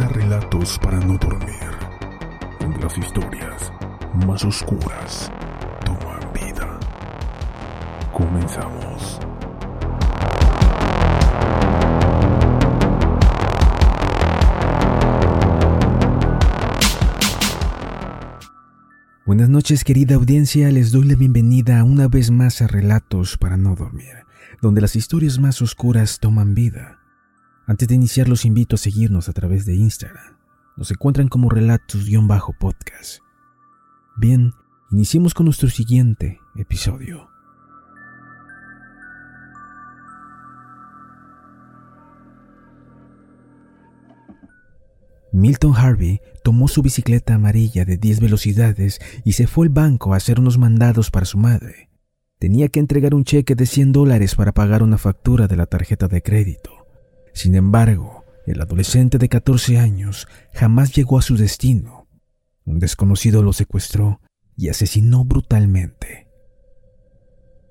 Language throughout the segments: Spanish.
Relatos para no dormir, donde las historias más oscuras toman vida. Comenzamos. Buenas noches querida audiencia, les doy la bienvenida una vez más a Relatos para no dormir, donde las historias más oscuras toman vida. Antes de iniciar los invito a seguirnos a través de Instagram. Nos encuentran como relatos-podcast. Bien, iniciemos con nuestro siguiente episodio. Milton Harvey tomó su bicicleta amarilla de 10 velocidades y se fue al banco a hacer unos mandados para su madre. Tenía que entregar un cheque de 100 dólares para pagar una factura de la tarjeta de crédito. Sin embargo, el adolescente de 14 años jamás llegó a su destino. Un desconocido lo secuestró y asesinó brutalmente.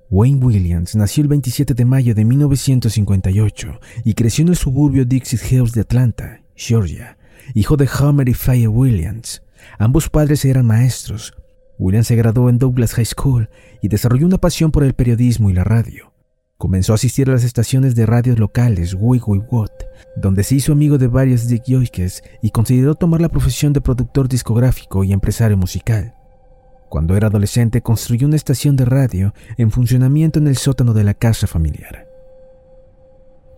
Wayne Williams nació el 27 de mayo de 1958 y creció en el suburbio Dixie Hills de Atlanta, Georgia, hijo de Homer y Faye Williams. Ambos padres eran maestros. Williams se graduó en Douglas High School y desarrolló una pasión por el periodismo y la radio. Comenzó a asistir a las estaciones de radios locales Wig y Watt, donde se hizo amigo de varios Yoikes y consideró tomar la profesión de productor discográfico y empresario musical. Cuando era adolescente construyó una estación de radio en funcionamiento en el sótano de la casa familiar.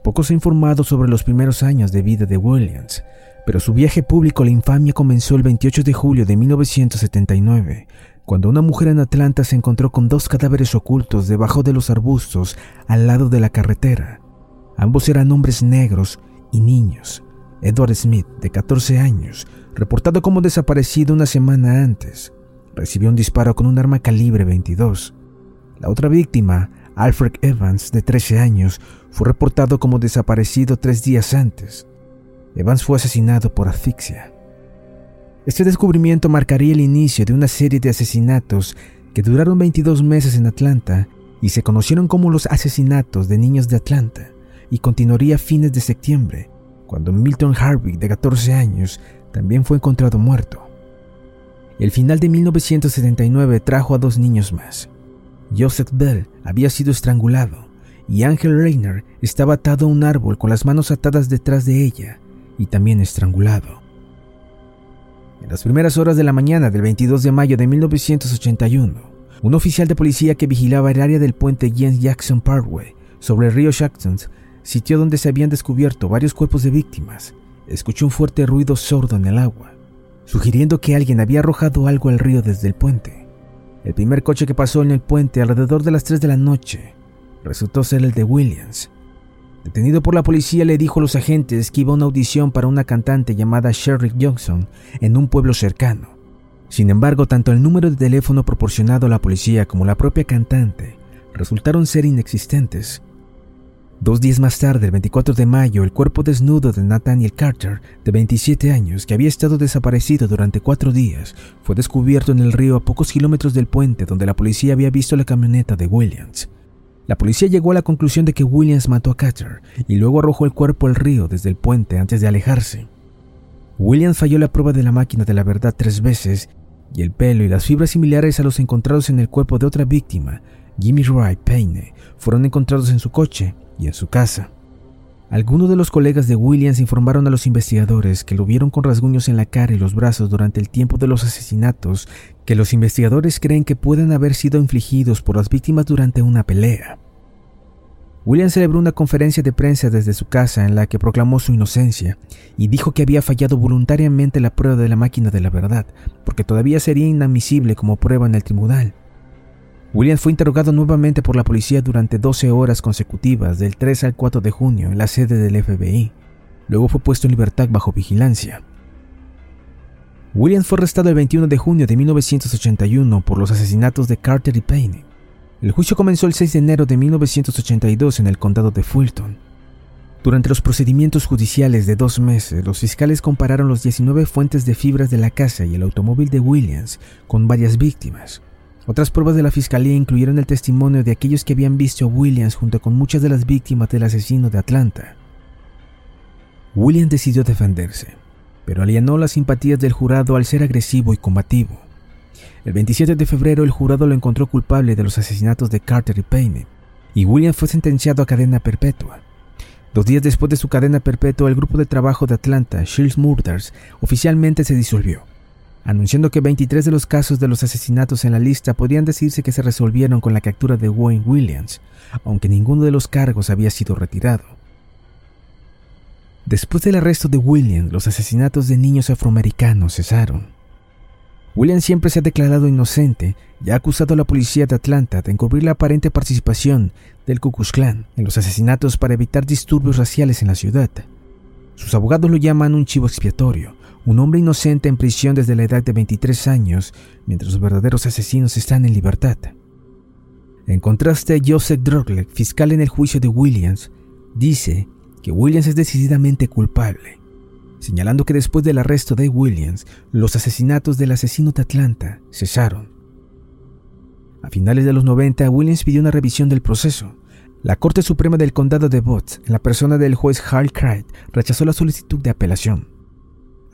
Poco se ha informado sobre los primeros años de vida de Williams, pero su viaje público a la infamia comenzó el 28 de julio de 1979, cuando una mujer en Atlanta se encontró con dos cadáveres ocultos debajo de los arbustos al lado de la carretera. Ambos eran hombres negros y niños. Edward Smith, de 14 años, reportado como desaparecido una semana antes, recibió un disparo con un arma calibre 22. La otra víctima, Alfred Evans, de 13 años, fue reportado como desaparecido tres días antes. Evans fue asesinado por asfixia. Este descubrimiento marcaría el inicio de una serie de asesinatos que duraron 22 meses en Atlanta y se conocieron como los asesinatos de niños de Atlanta y continuaría a fines de septiembre, cuando Milton Harvey, de 14 años, también fue encontrado muerto. El final de 1979 trajo a dos niños más. Joseph Bell había sido estrangulado y Angel Reiner estaba atado a un árbol con las manos atadas detrás de ella y también estrangulado. En las primeras horas de la mañana del 22 de mayo de 1981, un oficial de policía que vigilaba el área del puente James Jackson Parkway sobre el río Jackson, sitio donde se habían descubierto varios cuerpos de víctimas, escuchó un fuerte ruido sordo en el agua, sugiriendo que alguien había arrojado algo al río desde el puente. El primer coche que pasó en el puente alrededor de las 3 de la noche resultó ser el de Williams, Detenido por la policía, le dijo a los agentes que iba a una audición para una cantante llamada Sherry Johnson en un pueblo cercano. Sin embargo, tanto el número de teléfono proporcionado a la policía como la propia cantante resultaron ser inexistentes. Dos días más tarde, el 24 de mayo, el cuerpo desnudo de Nathaniel Carter, de 27 años, que había estado desaparecido durante cuatro días, fue descubierto en el río a pocos kilómetros del puente donde la policía había visto la camioneta de Williams. La policía llegó a la conclusión de que Williams mató a Carter y luego arrojó el cuerpo al río desde el puente antes de alejarse. Williams falló la prueba de la máquina de la verdad tres veces y el pelo y las fibras similares a los encontrados en el cuerpo de otra víctima, Jimmy Roy Payne, fueron encontrados en su coche y en su casa. Algunos de los colegas de Williams informaron a los investigadores que lo vieron con rasguños en la cara y los brazos durante el tiempo de los asesinatos que los investigadores creen que pueden haber sido infligidos por las víctimas durante una pelea. William celebró una conferencia de prensa desde su casa en la que proclamó su inocencia y dijo que había fallado voluntariamente la prueba de la máquina de la verdad, porque todavía sería inadmisible como prueba en el tribunal. William fue interrogado nuevamente por la policía durante 12 horas consecutivas del 3 al 4 de junio en la sede del FBI. Luego fue puesto en libertad bajo vigilancia. Williams fue arrestado el 21 de junio de 1981 por los asesinatos de Carter y Payne. El juicio comenzó el 6 de enero de 1982 en el condado de Fulton. Durante los procedimientos judiciales de dos meses, los fiscales compararon los 19 fuentes de fibras de la casa y el automóvil de Williams con varias víctimas. Otras pruebas de la fiscalía incluyeron el testimonio de aquellos que habían visto a Williams junto con muchas de las víctimas del asesino de Atlanta. Williams decidió defenderse. pero alienó las simpatías del jurado al ser agresivo y combativo. El 27 de febrero el jurado lo encontró culpable de los asesinatos de Carter y Payne, y Williams fue sentenciado a cadena perpetua. Dos días después de su cadena perpetua, el grupo de trabajo de Atlanta, Shields Murders, oficialmente se disolvió, anunciando que 23 de los casos de los asesinatos en la lista podían decirse que se resolvieron con la captura de Wayne Williams, aunque ninguno de los cargos había sido retirado. Después del arresto de Williams, los asesinatos de niños afroamericanos cesaron. Williams siempre se ha declarado inocente y ha acusado a la policía de Atlanta de encubrir la aparente participación del Ku Klux Klan en los asesinatos para evitar disturbios raciales en la ciudad. Sus abogados lo llaman un chivo expiatorio, un hombre inocente en prisión desde la edad de 23 años, mientras los verdaderos asesinos están en libertad. En contraste, Joseph Droglek, fiscal en el juicio de Williams, dice que Williams es decididamente culpable señalando que después del arresto de Williams, los asesinatos del asesino de Atlanta cesaron. A finales de los 90, Williams pidió una revisión del proceso. La Corte Suprema del Condado de Botts, en la persona del juez Hal Craig, rechazó la solicitud de apelación.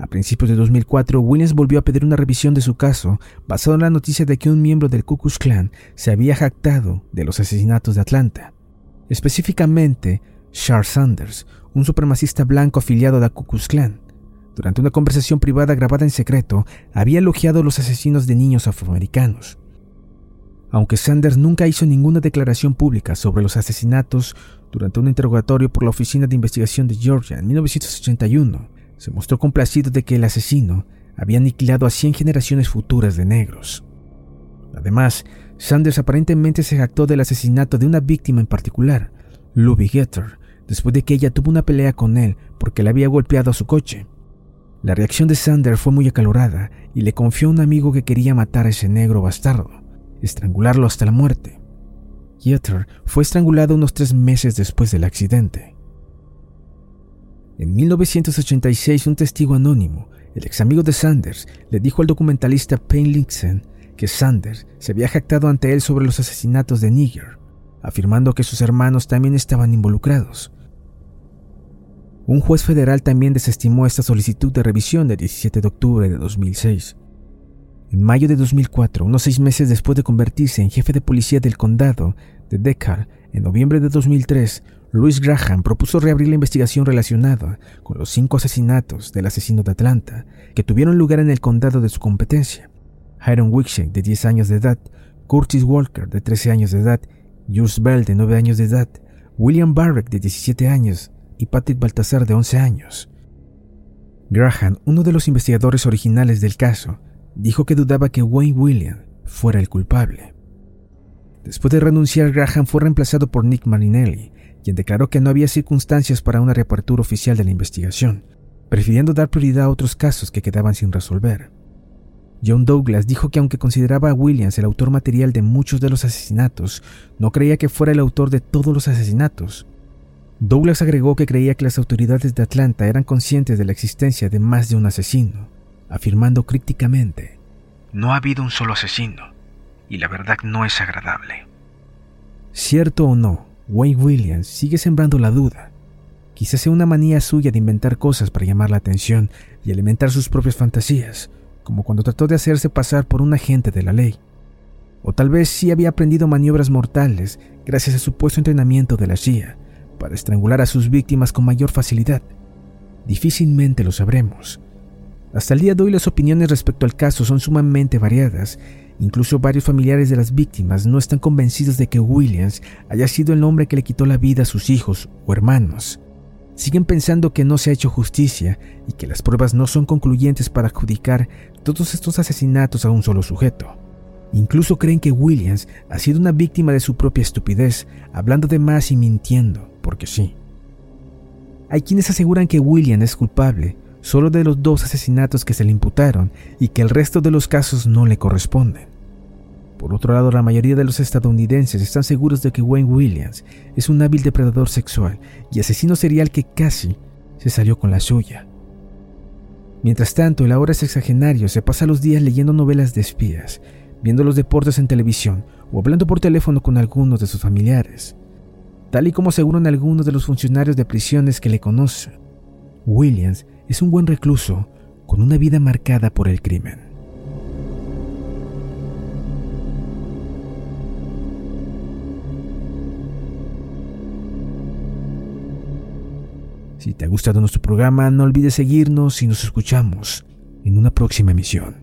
A principios de 2004, Williams volvió a pedir una revisión de su caso, basado en la noticia de que un miembro del Ku Klux Klan se había jactado de los asesinatos de Atlanta. Específicamente, Charles Sanders, un supremacista blanco afiliado a la Ku Klux Klan, durante una conversación privada grabada en secreto, había elogiado los asesinos de niños afroamericanos. Aunque Sanders nunca hizo ninguna declaración pública sobre los asesinatos, durante un interrogatorio por la Oficina de Investigación de Georgia en 1981, se mostró complacido de que el asesino había aniquilado a 100 generaciones futuras de negros. Además, Sanders aparentemente se jactó del asesinato de una víctima en particular, Lubby Getter, después de que ella tuvo una pelea con él porque le había golpeado a su coche. La reacción de Sanders fue muy acalorada y le confió a un amigo que quería matar a ese negro bastardo, estrangularlo hasta la muerte. Yetter fue estrangulado unos tres meses después del accidente. En 1986, un testigo anónimo, el ex amigo de Sanders, le dijo al documentalista Payne Linsen que Sanders se había jactado ante él sobre los asesinatos de Niger, afirmando que sus hermanos también estaban involucrados. Un juez federal también desestimó esta solicitud de revisión del 17 de octubre de 2006. En mayo de 2004, unos seis meses después de convertirse en jefe de policía del condado de Deckard, en noviembre de 2003, Louis Graham propuso reabrir la investigación relacionada con los cinco asesinatos del asesino de Atlanta que tuvieron lugar en el condado de su competencia. Hiram Wickshake, de 10 años de edad, Curtis Walker, de 13 años de edad, Jules Bell, de 9 años de edad, William Barrett, de 17 años, y Patrick Baltasar de 11 años. Graham, uno de los investigadores originales del caso, dijo que dudaba que Wayne William fuera el culpable. Después de renunciar, Graham fue reemplazado por Nick Marinelli, quien declaró que no había circunstancias para una reapertura oficial de la investigación, prefiriendo dar prioridad a otros casos que quedaban sin resolver. John Douglas dijo que aunque consideraba a Williams el autor material de muchos de los asesinatos, no creía que fuera el autor de todos los asesinatos, Douglas agregó que creía que las autoridades de Atlanta eran conscientes de la existencia de más de un asesino, afirmando críticamente, No ha habido un solo asesino, y la verdad no es agradable. Cierto o no, Wayne Williams sigue sembrando la duda. Quizás sea una manía suya de inventar cosas para llamar la atención y alimentar sus propias fantasías, como cuando trató de hacerse pasar por un agente de la ley. O tal vez sí había aprendido maniobras mortales gracias a su puesto entrenamiento de la CIA, para estrangular a sus víctimas con mayor facilidad. Difícilmente lo sabremos. Hasta el día de hoy las opiniones respecto al caso son sumamente variadas. Incluso varios familiares de las víctimas no están convencidos de que Williams haya sido el hombre que le quitó la vida a sus hijos o hermanos. Siguen pensando que no se ha hecho justicia y que las pruebas no son concluyentes para adjudicar todos estos asesinatos a un solo sujeto. Incluso creen que Williams ha sido una víctima de su propia estupidez, hablando de más y mintiendo porque sí. Hay quienes aseguran que William es culpable solo de los dos asesinatos que se le imputaron y que el resto de los casos no le corresponden. Por otro lado, la mayoría de los estadounidenses están seguros de que Wayne Williams es un hábil depredador sexual y asesino serial que casi se salió con la suya. Mientras tanto, el ahora sexagenario se pasa los días leyendo novelas de espías, viendo los deportes en televisión o hablando por teléfono con algunos de sus familiares tal y como aseguran algunos de los funcionarios de prisiones que le conocen. Williams es un buen recluso con una vida marcada por el crimen. Si te ha gustado nuestro programa, no olvides seguirnos y nos escuchamos en una próxima emisión.